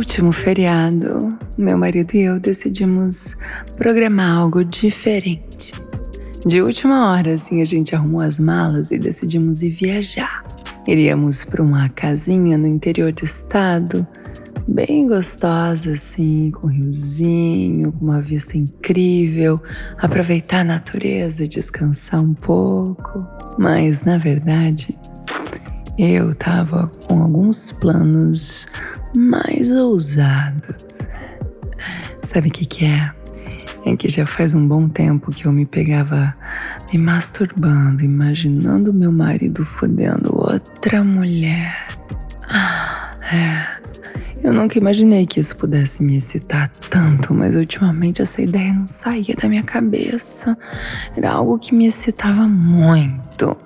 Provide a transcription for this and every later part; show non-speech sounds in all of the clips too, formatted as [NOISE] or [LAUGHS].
Último feriado, meu marido e eu decidimos programar algo diferente. De última hora, assim, a gente arrumou as malas e decidimos ir viajar. Iríamos para uma casinha no interior do estado, bem gostosa, assim, com um riozinho, com uma vista incrível, aproveitar a natureza, descansar um pouco. Mas, na verdade, eu tava com alguns planos mais ousados. Sabe o que, que é? É que já faz um bom tempo que eu me pegava me masturbando, imaginando meu marido fodendo outra mulher. Ah, é. Eu nunca imaginei que isso pudesse me excitar tanto, mas ultimamente essa ideia não saía da minha cabeça. Era algo que me excitava muito,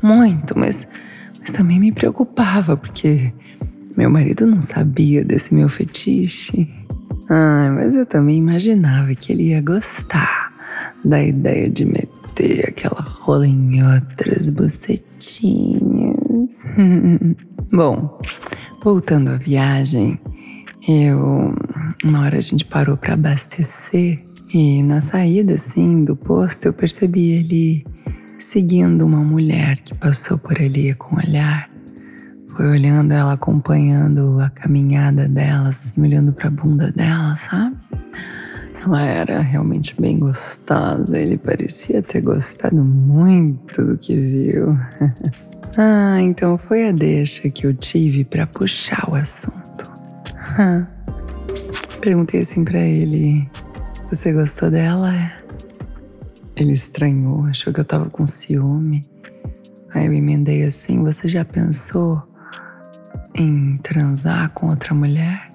muito, mas, mas também me preocupava, porque meu marido não sabia desse meu fetiche. Ai, mas eu também imaginava que ele ia gostar da ideia de meter aquela rola em outras bucetinhas. [LAUGHS] Bom, voltando à viagem, eu. Uma hora a gente parou para abastecer e na saída, assim, do posto, eu percebi ele seguindo uma mulher que passou por ali com o olhar foi olhando ela, acompanhando a caminhada dela, assim, olhando para bunda dela, sabe? Ela era realmente bem gostosa, ele parecia ter gostado muito do que viu. [LAUGHS] ah, então foi a deixa que eu tive para puxar o assunto. Perguntei assim para ele: Você gostou dela? Ele estranhou, achou que eu tava com ciúme. Aí eu emendei assim: Você já pensou em transar com outra mulher?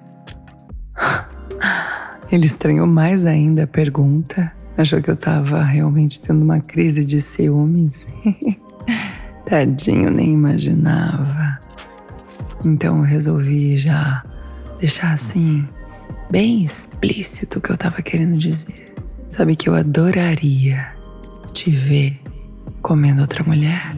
[LAUGHS] Ele estranhou mais ainda a pergunta. Achou que eu tava realmente tendo uma crise de ciúmes. [LAUGHS] Tadinho, nem imaginava. Então eu resolvi já deixar assim, bem explícito o que eu tava querendo dizer. Sabe que eu adoraria te ver comendo outra mulher?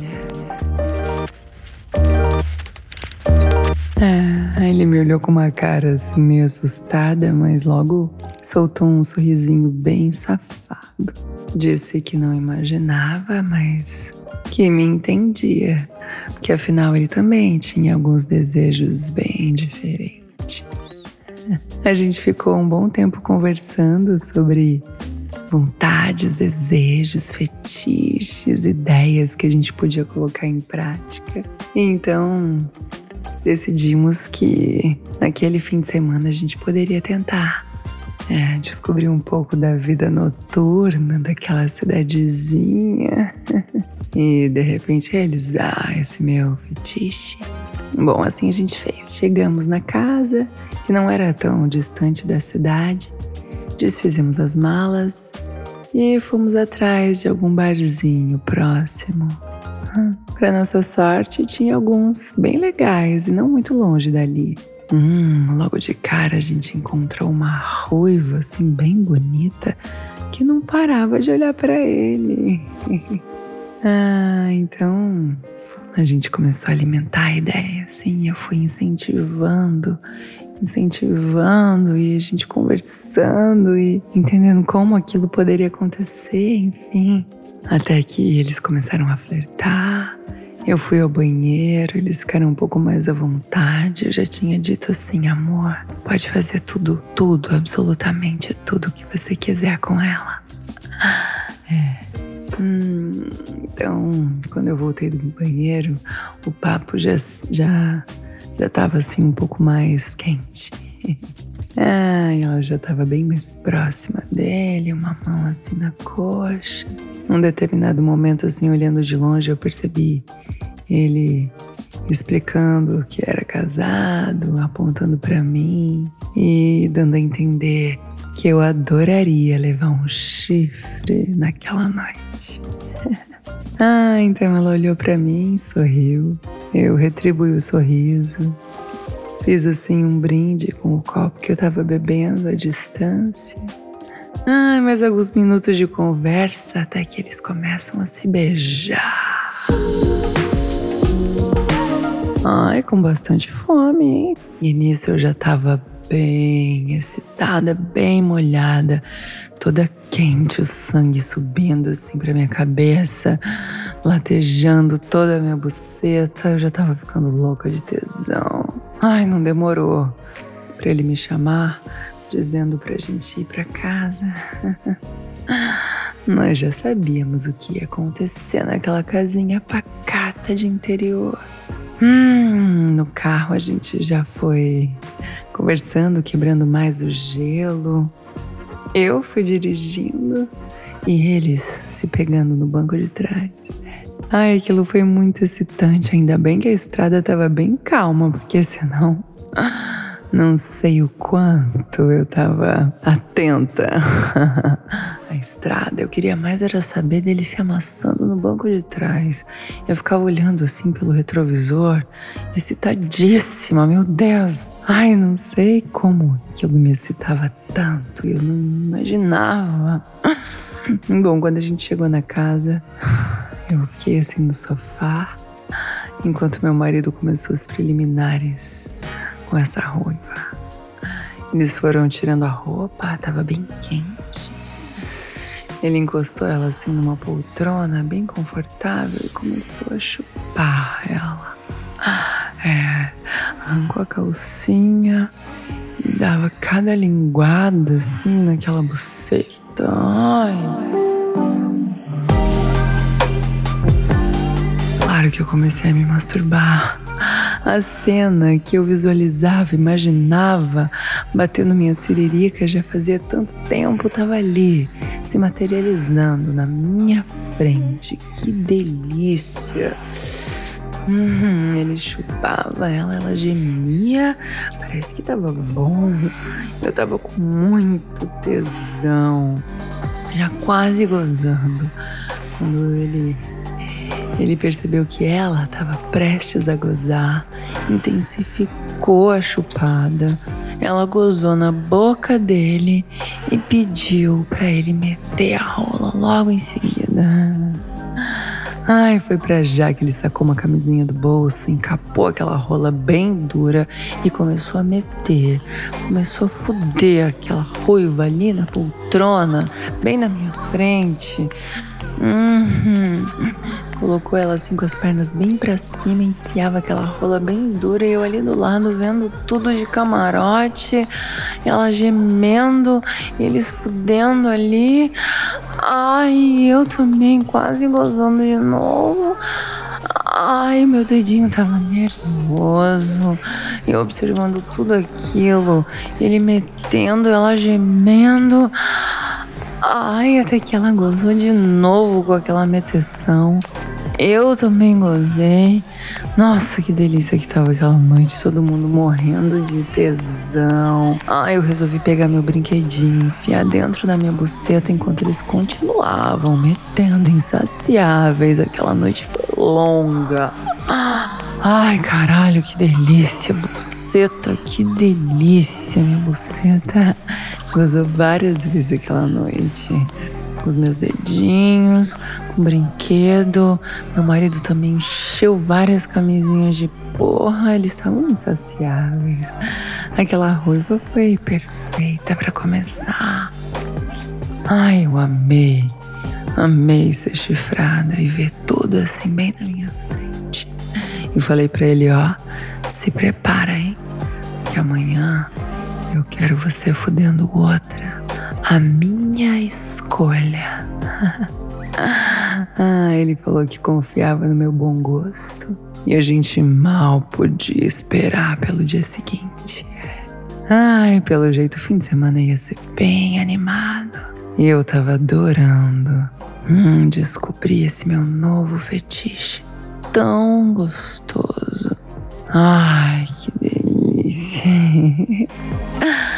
Ele me olhou com uma cara assim meio assustada, mas logo soltou um sorrisinho bem safado. Disse que não imaginava, mas que me entendia, que afinal ele também tinha alguns desejos bem diferentes. [LAUGHS] A gente ficou um bom tempo conversando sobre vontades, desejos, fetiches, ideias que a gente podia colocar em prática. Então, decidimos que naquele fim de semana a gente poderia tentar é, descobrir um pouco da vida noturna daquela cidadezinha [LAUGHS] e de repente realizar esse meu fetiche. Bom, assim a gente fez. Chegamos na casa, que não era tão distante da cidade, desfizemos as malas e fomos atrás de algum barzinho próximo. Para nossa sorte, tinha alguns bem legais e não muito longe dali. Hum, logo de cara a gente encontrou uma ruiva assim bem bonita que não parava de olhar para ele. [LAUGHS] ah, então a gente começou a alimentar a ideia, assim, eu fui incentivando, incentivando e a gente conversando e entendendo como aquilo poderia acontecer, enfim. Até que eles começaram a flertar. Eu fui ao banheiro, eles ficaram um pouco mais à vontade. Eu já tinha dito assim, amor, pode fazer tudo, tudo, absolutamente tudo que você quiser com ela. É. Hum, então, quando eu voltei do banheiro, o papo já já já estava assim um pouco mais quente. [LAUGHS] Ah, ela já estava bem mais próxima dele, uma mão assim na coxa. Num determinado momento, assim, olhando de longe, eu percebi ele explicando que era casado, apontando para mim e dando a entender que eu adoraria levar um chifre naquela noite. [LAUGHS] ah, então ela olhou para mim, sorriu. Eu retribuí o sorriso. Fiz assim um brinde com o copo que eu tava bebendo à distância. Ai, mais alguns minutos de conversa até que eles começam a se beijar. Ai, com bastante fome, hein? E nisso eu já tava bem excitada, bem molhada, toda quente, o sangue subindo assim pra minha cabeça, latejando toda a minha buceta. Eu já tava ficando louca de tesão. Ai, não demorou pra ele me chamar dizendo pra gente ir pra casa. [LAUGHS] Nós já sabíamos o que ia acontecer naquela casinha pacata de interior. Hum, no carro a gente já foi conversando, quebrando mais o gelo. Eu fui dirigindo e eles se pegando no banco de trás. Ai, aquilo foi muito excitante. Ainda bem que a estrada estava bem calma, porque senão não sei o quanto eu tava atenta [LAUGHS] à estrada. Eu queria mais era saber dele se amassando no banco de trás. Eu ficava olhando assim pelo retrovisor, excitadíssima, meu Deus. Ai, não sei como aquilo me excitava tanto. Eu não imaginava. [LAUGHS] Bom, quando a gente chegou na casa, eu fiquei assim no sofá, enquanto meu marido começou os preliminares com essa ruiva. Eles foram tirando a roupa, tava bem quente. Ele encostou ela assim numa poltrona bem confortável e começou a chupar ela. É, arrancou a calcinha e dava cada linguada assim naquela buceta. Ai. Claro que eu comecei a me masturbar. A cena que eu visualizava, imaginava, batendo minha siririca já fazia tanto tempo, estava ali, se materializando na minha frente. Que delícia! Uhum, ele chupava ela, ela gemia. Parece que tava bom. Eu tava com muito tesão, já quase gozando. Quando ele ele percebeu que ela estava prestes a gozar, intensificou a chupada. Ela gozou na boca dele e pediu para ele meter a rola logo em seguida. Ai, foi pra já que ele sacou uma camisinha do bolso, encapou aquela rola bem dura e começou a meter. Começou a fuder aquela ruiva ali na poltrona, bem na minha frente. Uhum. Colocou ela assim com as pernas bem para cima, enfiava aquela rola bem dura e eu ali do lado vendo tudo de camarote, ela gemendo, eles fudendo ali. Ai, eu também quase gozando de novo. Ai, meu dedinho tava nervoso. Eu observando tudo aquilo, ele metendo, ela gemendo. Ai, até que ela gozou de novo com aquela meteção. Eu também gozei. Nossa, que delícia que tava aquela noite, todo mundo morrendo de tesão. Ah, eu resolvi pegar meu brinquedinho, enfiar dentro da minha buceta enquanto eles continuavam metendo insaciáveis. Aquela noite foi longa. Ai, caralho, que delícia, buceta, que delícia, minha buceta. Gozou várias vezes aquela noite com os meus dedinhos, com brinquedo. Meu marido também encheu várias camisinhas de porra, eles estavam insaciáveis. Aquela ruiva foi perfeita para começar. Ai, eu amei. Amei ser chifrada e ver tudo assim bem na minha frente. E falei para ele, ó, se prepara, hein? Que amanhã eu quero você fudendo outra. A minha escolha. [LAUGHS] ah, ele falou que confiava no meu bom gosto. E a gente mal podia esperar pelo dia seguinte. Ai, pelo jeito o fim de semana ia ser bem animado. E eu tava adorando. Hum, descobri esse meu novo fetiche tão gostoso. Ai, que delícia. [LAUGHS]